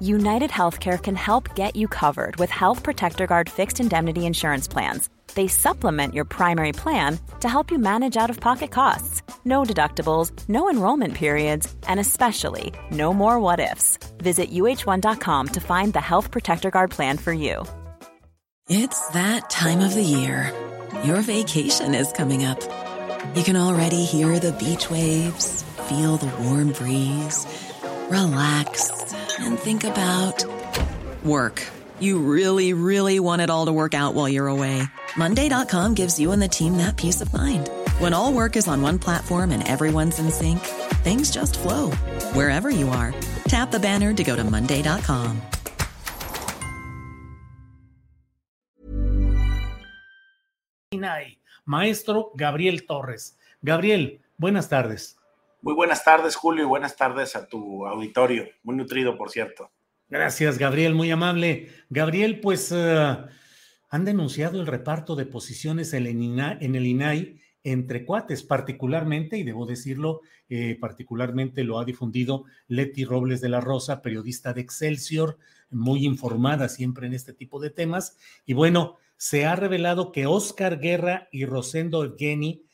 United Healthcare can help get you covered with Health Protector Guard fixed indemnity insurance plans they supplement your primary plan to help you manage out of pocket costs. No deductibles, no enrollment periods, and especially no more what ifs. Visit uh1.com to find the Health Protector Guard plan for you. It's that time of the year. Your vacation is coming up. You can already hear the beach waves, feel the warm breeze, relax, and think about work. You really, really want it all to work out while you're away. Monday.com gives you and the team that peace of mind. When all work is on one platform and everyone's in sync, things just flow wherever you are. Tap the banner to go to Monday.com. Maestro Gabriel Torres. Gabriel, buenas tardes. Muy buenas tardes, Julio, y buenas tardes a tu auditorio. Muy nutrido, por cierto. Gracias, Gabriel, muy amable. Gabriel, pues. Uh, han denunciado el reparto de posiciones en el INAI, entre cuates, particularmente, y debo decirlo, eh, particularmente lo ha difundido Leti Robles de la Rosa, periodista de Excelsior, muy informada siempre en este tipo de temas. Y bueno, se ha revelado que Oscar Guerra y Rosendo Evgeny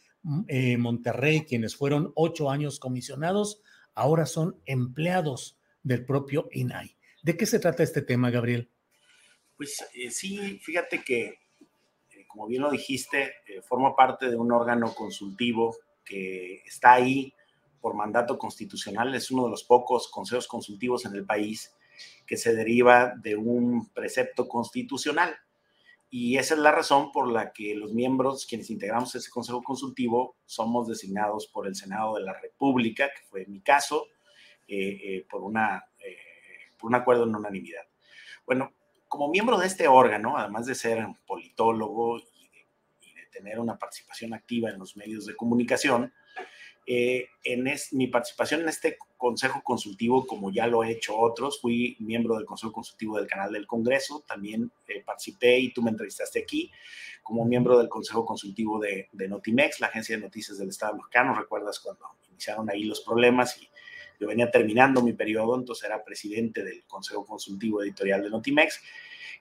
eh, Monterrey, quienes fueron ocho años comisionados, ahora son empleados del propio INAI. ¿De qué se trata este tema, Gabriel? Pues eh, sí, fíjate que, eh, como bien lo dijiste, eh, forma parte de un órgano consultivo que está ahí por mandato constitucional. Es uno de los pocos consejos consultivos en el país que se deriva de un precepto constitucional. Y esa es la razón por la que los miembros, quienes integramos ese consejo consultivo, somos designados por el Senado de la República, que fue mi caso, por, una, por un acuerdo en unanimidad. Bueno, como miembro de este órgano, además de ser politólogo y de, tener una participación activa en los medios de comunicación, eh, en mi participación en este consejo consultivo, como ya lo he hecho otros, fui miembro del consejo consultivo del canal del Congreso, también eh, participé y tú me entrevistaste aquí como miembro del consejo consultivo de, de, Notimex, la agencia de noticias del Estado mexicano. ¿Recuerdas cuando iniciaron ahí los problemas y yo venía terminando mi periodo, entonces era presidente del Consejo Consultivo Editorial de Notimex.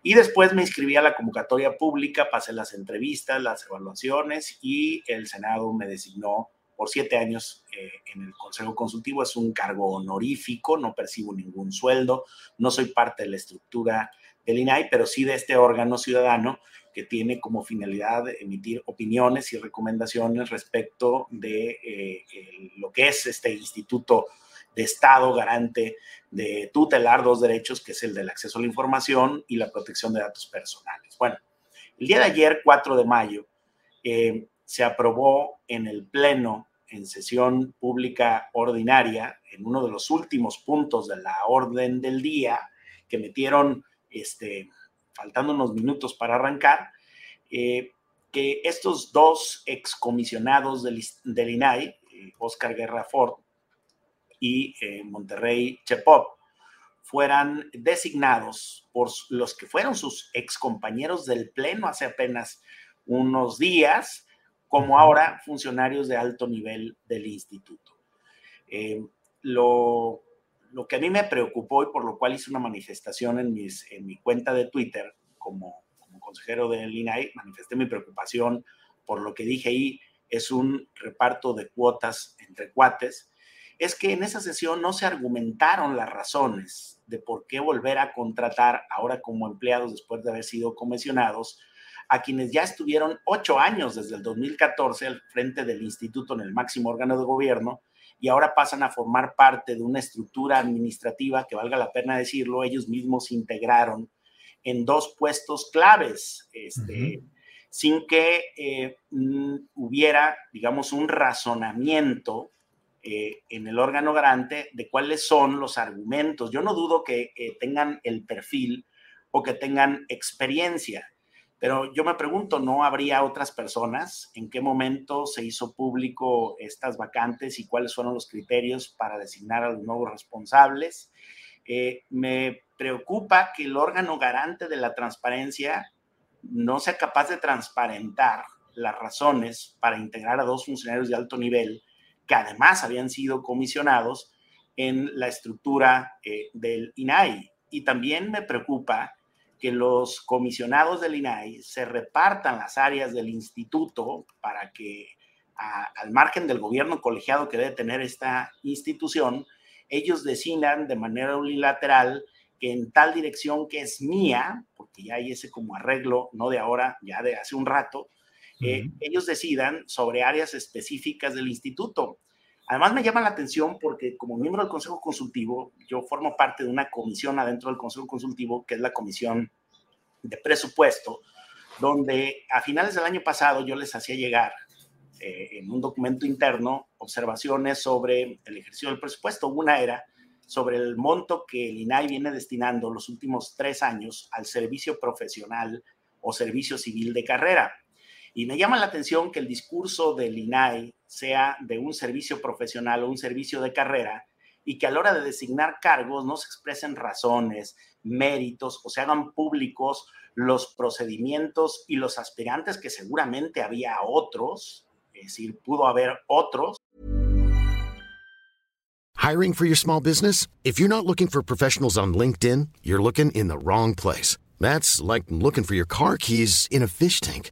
Y después me inscribí a la convocatoria pública, pasé las entrevistas, las evaluaciones y el Senado me designó por siete años eh, en el Consejo Consultivo. Es un cargo honorífico, no percibo ningún sueldo, no soy parte de la estructura del INAI, pero sí de este órgano ciudadano que tiene como finalidad emitir opiniones y recomendaciones respecto de eh, lo que es este instituto de Estado garante de tutelar dos derechos, que es el del acceso a la información y la protección de datos personales. Bueno, el día de ayer, 4 de mayo, eh, se aprobó en el Pleno, en sesión pública ordinaria, en uno de los últimos puntos de la orden del día, que metieron, este, faltando unos minutos para arrancar, eh, que estos dos excomisionados del, del INAI, Oscar Guerra Ford y eh, Monterrey Chepop fueran designados por los que fueron sus excompañeros del Pleno hace apenas unos días, como ahora funcionarios de alto nivel del instituto. Eh, lo, lo, que a mí me preocupó y por lo cual hice una manifestación en, mis, en mi cuenta de Twitter como, como consejero del INAI, manifesté mi preocupación por lo que dije ahí, es un reparto de cuotas entre cuates es que en esa sesión no se argumentaron las razones de por qué volver a contratar ahora como empleados después de haber sido comisionados a quienes ya estuvieron ocho años desde el 2014 al frente del instituto en el máximo órgano de gobierno y ahora pasan a formar parte de una estructura administrativa que valga la pena decirlo, ellos mismos integraron en dos puestos claves, este, sin que eh, mm, hubiera, digamos, un razonamiento eh, en el órgano garante de cuáles son los argumentos. Yo no dudo que eh, tengan el perfil o que tengan experiencia. Pero yo me pregunto, ¿no habría otras personas? ¿En qué momento se hizo público estas vacantes y cuáles fueron los criterios para designar a los nuevos responsables? Eh, me preocupa que el órgano garante de la transparencia no sea capaz de transparentar las razones para integrar a dos funcionarios de alto nivel que además habían sido comisionados en la estructura eh, del INAI. Y también me preocupa que los comisionados del INAI se repartan las áreas del instituto para que al margen del gobierno colegiado que debe tener esta institución, ellos decidan de manera unilateral que en tal dirección que es mía, porque ya hay ese como arreglo, no de ahora, ya de hace un rato, eh, ellos decidan sobre áreas específicas del instituto. Además me llama la atención porque como miembro del Consejo Consultivo, yo formo parte de una comisión adentro del Consejo Consultivo, que es la Comisión de Presupuesto, donde a finales del año pasado yo les hacía llegar eh, en un documento interno observaciones sobre el ejercicio del presupuesto. Una era sobre el monto que el INAI viene destinando los últimos tres años al servicio profesional o servicio civil de carrera. Y me llama la atención que el discurso del INAI sea de un servicio profesional o un servicio de carrera y que a la hora de designar cargos no se expresen razones, méritos o se hagan públicos los procedimientos y los aspirantes que seguramente había otros, es decir, pudo haber otros. Hiring for your small business? If you're not looking for professionals on LinkedIn, you're looking in the wrong place. That's like looking for your car keys in a fish tank.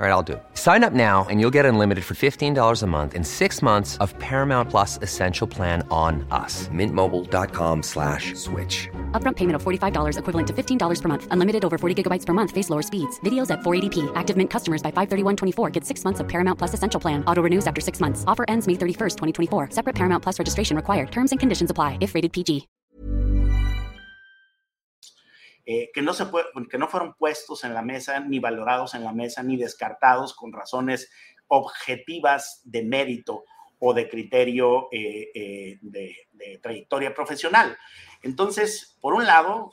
All right, I'll do it. Sign up now and you'll get unlimited for $15 a month in six months of Paramount Plus Essential Plan on us. Mintmobile.com slash switch. Upfront payment of $45 equivalent to $15 per month. Unlimited over 40 gigabytes per month. Face lower speeds. Videos at 480p. Active Mint customers by 531.24 get six months of Paramount Plus Essential Plan. Auto renews after six months. Offer ends May 31st, 2024. Separate Paramount Plus registration required. Terms and conditions apply if rated PG. Eh, que, no se que no fueron puestos en la mesa, ni valorados en la mesa, ni descartados con razones objetivas de mérito o de criterio eh, eh, de, trayectoria profesional. Entonces, por un lado,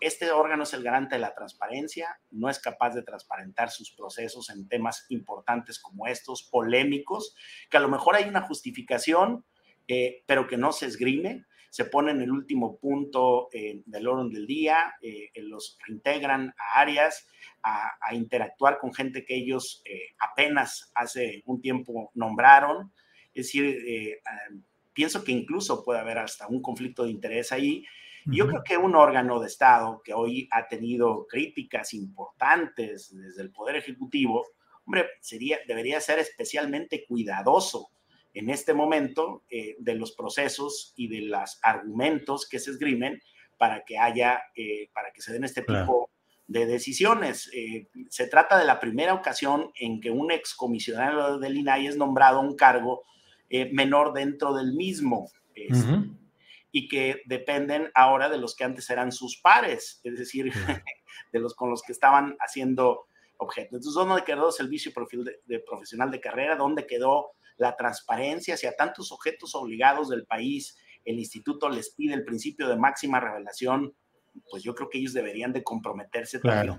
este órgano es el garante de la transparencia, no es capaz de transparentar sus procesos en temas importantes como estos, polémicos, que a lo mejor hay una justificación, pero que no se esgrime se pone en el último punto eh, del orden del día, eh, los reintegran a áreas, a, interactuar con gente que ellos eh, apenas hace un tiempo nombraron. Es decir, pienso que incluso puede haber hasta un conflicto de interés ahí. Yo creo que un órgano de Estado que hoy ha tenido críticas importantes desde el Poder Ejecutivo, hombre, sería, debería ser especialmente cuidadoso en este momento eh, de los procesos y de los argumentos que se esgrimen para que haya, eh, para que se den este tipo de decisiones. Eh, se trata de la primera ocasión en que un excomisionado del INAI es nombrado a un cargo menor dentro del mismo. Este, y que dependen ahora de los que antes eran sus pares, es decir, de los con los que estaban haciendo objeto. Entonces, ¿dónde quedó el servicio de profesional de carrera? ¿Dónde quedó la transparencia hacia tantos objetos obligados del país, el instituto les pide el principio de máxima revelación, pues yo creo que ellos deberían de comprometerse claro.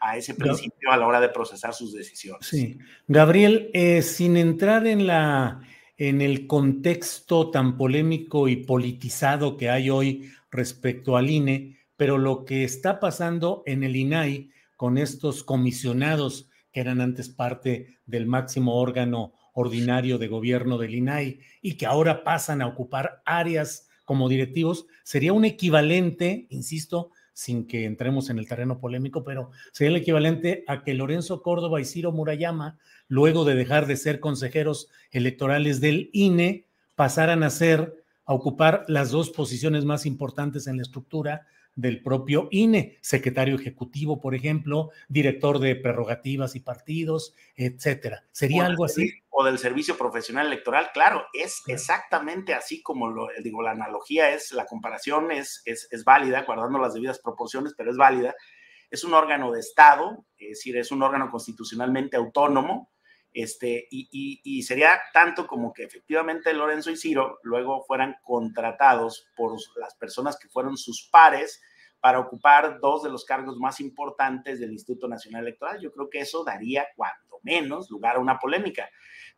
a ese principio a la hora de procesar sus decisiones. Sí. Gabriel, eh, sin entrar en la en el contexto tan polémico y politizado que hay hoy respecto al INE, pero lo que está pasando en el INAI con estos comisionados que eran antes parte del máximo órgano ordinario de gobierno del INAI y que ahora pasan a ocupar áreas como directivos, sería un equivalente, insisto, sin que entremos en el terreno polémico, pero sería el equivalente a que Lorenzo Córdoba y Ciro Murayama, luego de dejar de ser consejeros electorales del INE, pasaran a ser, a ocupar las dos posiciones más importantes en la estructura del propio INE, secretario ejecutivo, por ejemplo, director de prerrogativas y partidos, etcétera. ¿Sería algo así? O del servicio profesional electoral, claro, es exactamente así como lo digo, la analogía es, la comparación es, es, es válida, guardando las debidas proporciones, pero es válida. Es un órgano de Estado, es decir, es un órgano constitucionalmente autónomo, este, y, sería tanto como que efectivamente Lorenzo y Ciro luego fueran contratados por las personas que fueron sus pares para ocupar dos de los cargos más importantes del Instituto Nacional Electoral. Yo creo que eso daría, cuando menos, lugar a una polémica.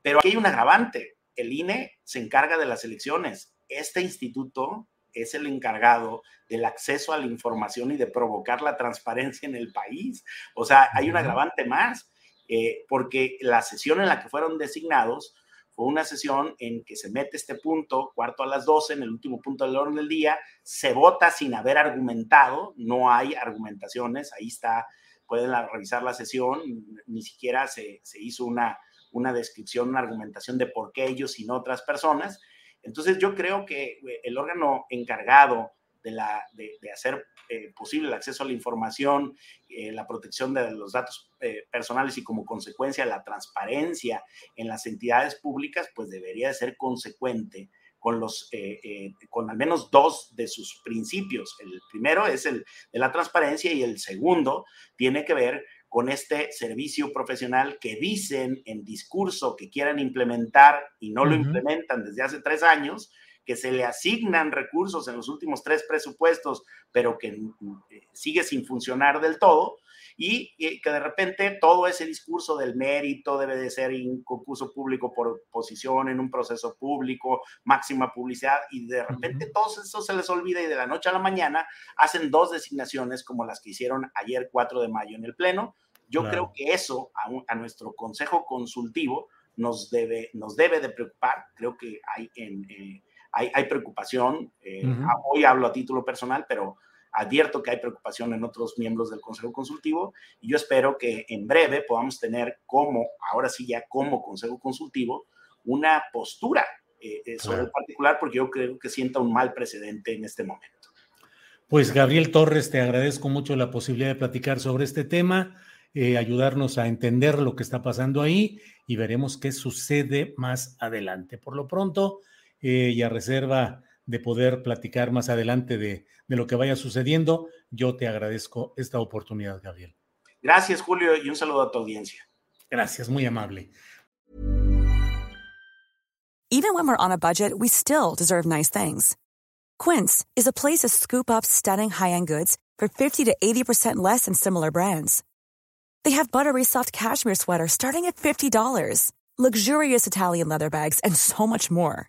Pero aquí hay un agravante. El INE se encarga de las elecciones. Este instituto es el encargado del acceso a la información y de provocar la transparencia en el país. O sea, hay un agravante más eh, porque la sesión en la que fueron designados fue una sesión en que se mete este punto, cuarto a las 12, en el último punto del orden del día, se vota sin haber argumentado, no hay argumentaciones, ahí está, pueden revisar la sesión, ni siquiera se, hizo una, una descripción, una argumentación de por qué ellos y no otras personas. Entonces yo creo que eh, el órgano encargado de, la, de, hacer eh, posible el acceso a la información, eh, la protección de los datos eh, personales y como consecuencia la transparencia en las entidades públicas, pues debería de ser consecuente con, los, con al menos dos de sus principios. El primero es el de la transparencia y el segundo tiene que ver con este servicio profesional que dicen en discurso que quieran implementar y no lo implementan desde hace tres años, que se le asignan recursos en los últimos tres presupuestos, pero que eh, sigue sin funcionar del todo, y que de repente todo ese discurso del mérito debe de ser en concurso público por posición en un proceso público, máxima publicidad, y de repente todo eso se les olvida y de la noche a la mañana hacen dos designaciones como las que hicieron ayer 4 de mayo en el Pleno. Yo creo que eso a, nuestro consejo consultivo nos debe, nos debe de preocupar. Creo que hay en... Eh, hay, preocupación. Eh, hoy hablo a título personal, pero advierto que hay preocupación en otros miembros del Consejo Consultivo y yo espero que en breve podamos tener como, ahora sí ya como Consejo Consultivo, una postura eh, eh, sobre el particular porque yo creo que sienta un mal precedente en este momento. Pues Gabriel Torres, te agradezco mucho la posibilidad de platicar sobre este tema, ayudarnos a entender lo que está pasando ahí y veremos qué sucede más adelante. Por lo pronto, eh, y a reserva de poder platicar más adelante de, de lo que vaya sucediendo, yo te agradezco esta oportunidad, Gabriel. Gracias, Julio, y un saludo a tu audiencia. Gracias, muy amable. Even when we're on a budget, we still deserve nice things. Quince is a place to scoop up stunning high-end goods for 50 to 80% less than similar brands. They have buttery soft cashmere sweaters starting at $50, luxurious Italian leather bags, and so much more.